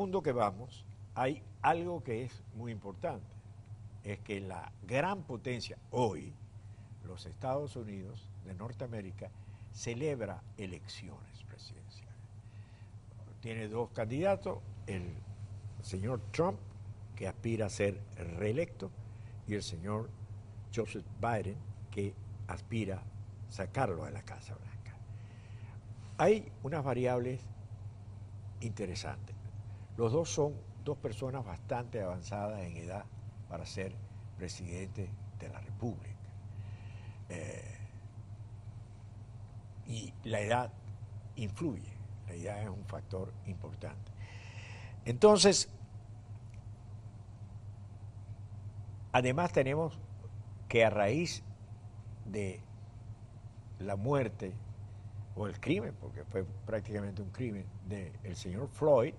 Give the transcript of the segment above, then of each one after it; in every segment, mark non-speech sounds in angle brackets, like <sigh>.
mundo que vamos, hay algo que es muy importante. Es que la gran potencia hoy, los Estados Unidos de Norteamérica, celebra elecciones presidenciales. Tiene dos candidatos, el señor Trump, que aspira a ser reelecto, y el señor Joseph Biden, que aspira a sacarlo de la Casa Blanca. Hay unas variables interesantes. Los dos son dos personas bastante avanzadas en edad para ser presidente de la República. Eh, y la edad influye, la edad es un factor importante. Entonces, además tenemos que a raíz de la muerte o el crimen, porque fue prácticamente un crimen, del señor Floyd,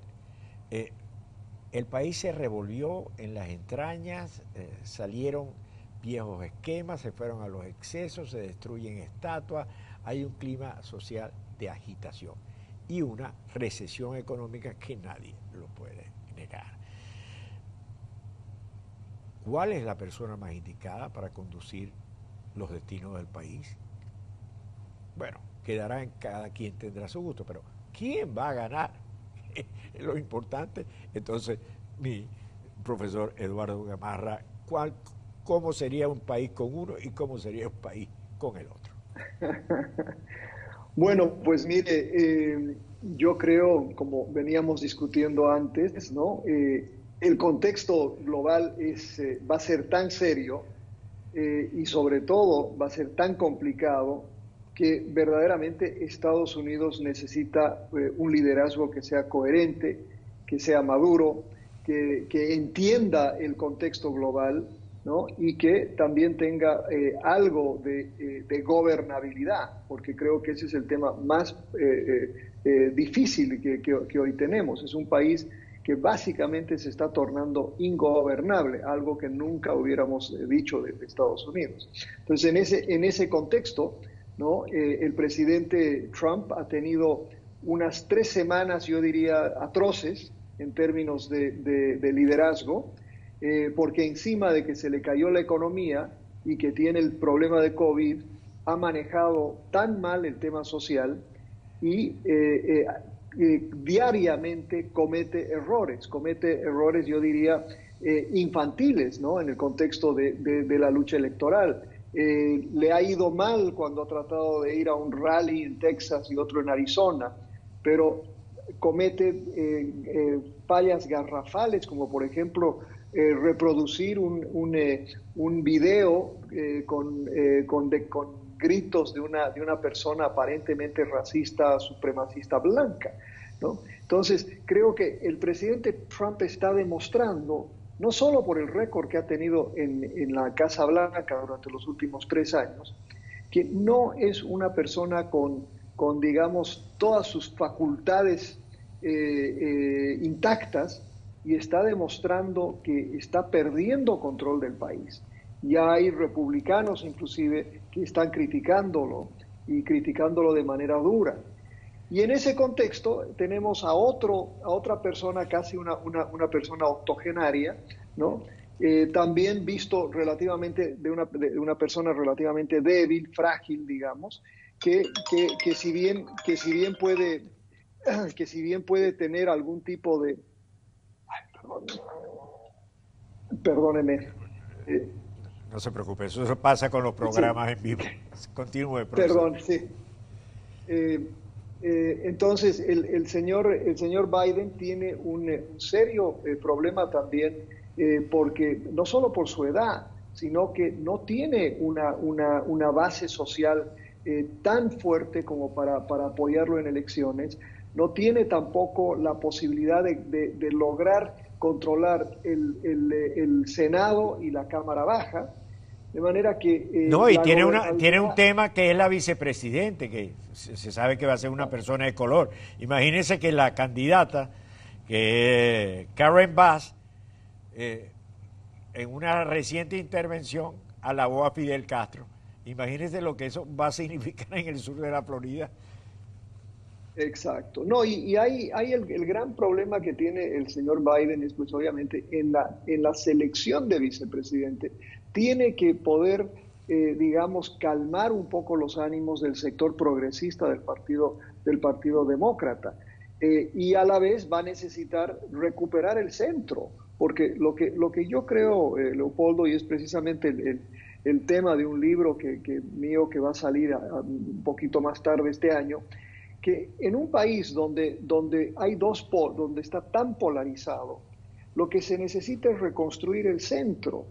eh, el país se revolvió en las entrañas, eh, salieron viejos esquemas, se fueron a los excesos, se destruyen estatuas, hay un clima social de agitación y una recesión económica que nadie lo puede negar. ¿Cuál es la persona más indicada para conducir los destinos del país? Bueno, quedará en cada quien tendrá su gusto, pero ¿quién va a ganar? Es <laughs> lo importante. Entonces, mi profesor Eduardo Gamarra, ¿cuál, ¿cómo sería un país con uno y cómo sería un país con el otro? <laughs> bueno, pues mire, eh, yo creo, como veníamos discutiendo antes, ¿no? Eh, el contexto global es, eh, va a ser tan serio y sobre todo va a ser tan complicado que verdaderamente Estados Unidos necesita un liderazgo que sea coherente, que sea maduro, que, que entienda el contexto global y que también tenga eh, algo eh, de, gobernabilidad, porque creo que ese es el tema más eh, difícil que, hoy tenemos. Es un país que básicamente se está tornando ingobernable, algo que nunca hubiéramos dicho de, Estados Unidos. Entonces, en ese, en ese contexto, ¿no? el presidente Trump ha tenido unas tres semanas, yo diría, atroces en términos de liderazgo, eh, porque encima de que se le cayó la economía y que tiene el problema de COVID, ha manejado tan mal el tema social y eh, eh, diariamente comete errores, comete errores, yo diría, infantiles, ¿no? En el contexto de la lucha electoral. Le ha ido mal cuando ha tratado de ir a un rally en Texas y otro en Arizona, pero comete fallas garrafales, como por ejemplo eh, reproducir un, un, eh, un video eh, con, con, con, gritos de una, de una persona aparentemente racista, supremacista blanca. ¿no? Entonces, creo que el presidente Trump está demostrando, no solo por el récord que ha tenido en, en la Casa Blanca durante los últimos tres años, que no es una persona con, con digamos, todas sus facultades intactas, y está demostrando que está perdiendo control del país. Ya hay republicanos inclusive que están criticándolo y criticándolo de manera dura. Y en ese contexto tenemos a, otro, a otra persona, casi una, una, persona octogenaria, ¿no? Eh, también visto relativamente de una, de una, persona relativamente débil, frágil, digamos, que, que, que, si bien, que, si bien puede, <clears throat> que si bien puede tener algún tipo de, Perdóneme. No se preocupe, eso pasa con los programas en vivo. Continúe, Perdón, sí. Eh, eh, entonces, el, señor, el señor Biden tiene un, serio eh, problema también, porque no solo por su edad, sino que no tiene una, una, una base social tan fuerte como para, para, apoyarlo en elecciones, no tiene tampoco la posibilidad de, de lograr controlar el, el, Senado y la Cámara Baja, de manera que... Eh, no, y tiene, una, tiene un tema que es la vicepresidente, que se sabe que va a ser una persona de color. Imagínense que la candidata, que Karen Bass, eh, en una reciente intervención alabó a Fidel Castro. Imagínense lo que eso va a significar en el sur de la Florida. Exacto. No, y, hay, hay el, gran problema que tiene el señor Biden es pues obviamente en la, en la selección de vicepresidente. Tiene que poder, eh, digamos, calmar un poco los ánimos del sector progresista del Partido, del partido Demócrata. Eh, y a la vez va a necesitar recuperar el centro, porque lo que, lo que yo creo, eh, Leopoldo, y es precisamente el, el, tema de un libro que, que, mío que va a salir un poquito más tarde este año, que en un país donde, donde hay dos polos, donde está tan polarizado, lo que se necesita es reconstruir el centro.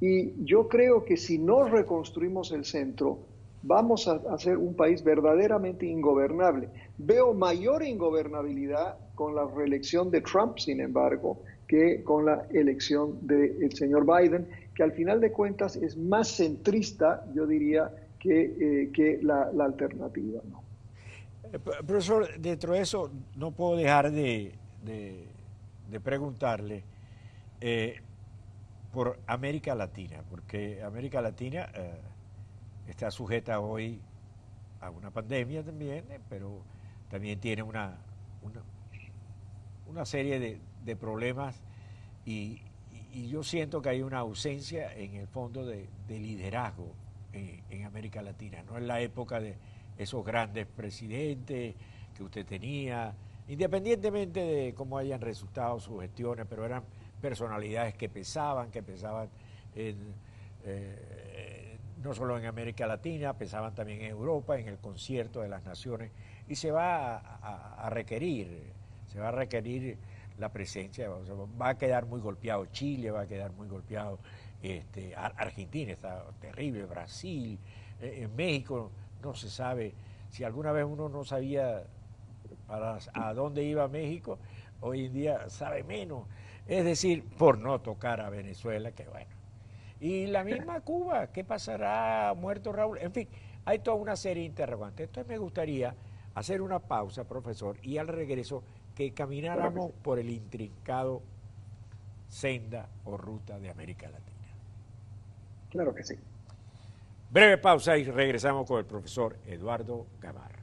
Y yo creo que si no reconstruimos el centro, vamos a hacer un país verdaderamente ingobernable. Veo mayor ingobernabilidad con la reelección de Trump, sin embargo, que con la elección del señor Biden, que al final de cuentas es más centrista, yo diría, que, eh, que la alternativa. ¿no? Eh, profesor, dentro de eso no puedo dejar de, preguntarle eh, por América Latina, porque América Latina eh, está sujeta hoy a una pandemia también, pero también tiene una, una, serie de, problemas y, yo siento que hay una ausencia en el fondo de, liderazgo en América Latina. No es la época de esos grandes presidentes que usted tenía, independientemente de cómo hayan resultado sus gestiones, pero eran personalidades que pesaban, que pesaban eh, no solo en América Latina, pesaban también en Europa, en el concierto de las naciones, y se va a, requerir, se va a requerir la presencia, va a quedar muy golpeado Chile, va a quedar muy golpeado este, Argentina, está terrible, Brasil, eh, en México no se sabe, si alguna vez uno no sabía para, a dónde iba México, hoy en día sabe menos. Es decir, por no tocar a Venezuela, que bueno. Y la misma <laughs> Cuba, ¿qué pasará muerto Raúl? En fin, hay toda una serie de interrogantes. Entonces me gustaría hacer una pausa, profesor, y al regreso que camináramos por el intrincado senda o ruta de América Latina. Claro que sí. Breve pausa y regresamos con el profesor Eduardo Gamarra.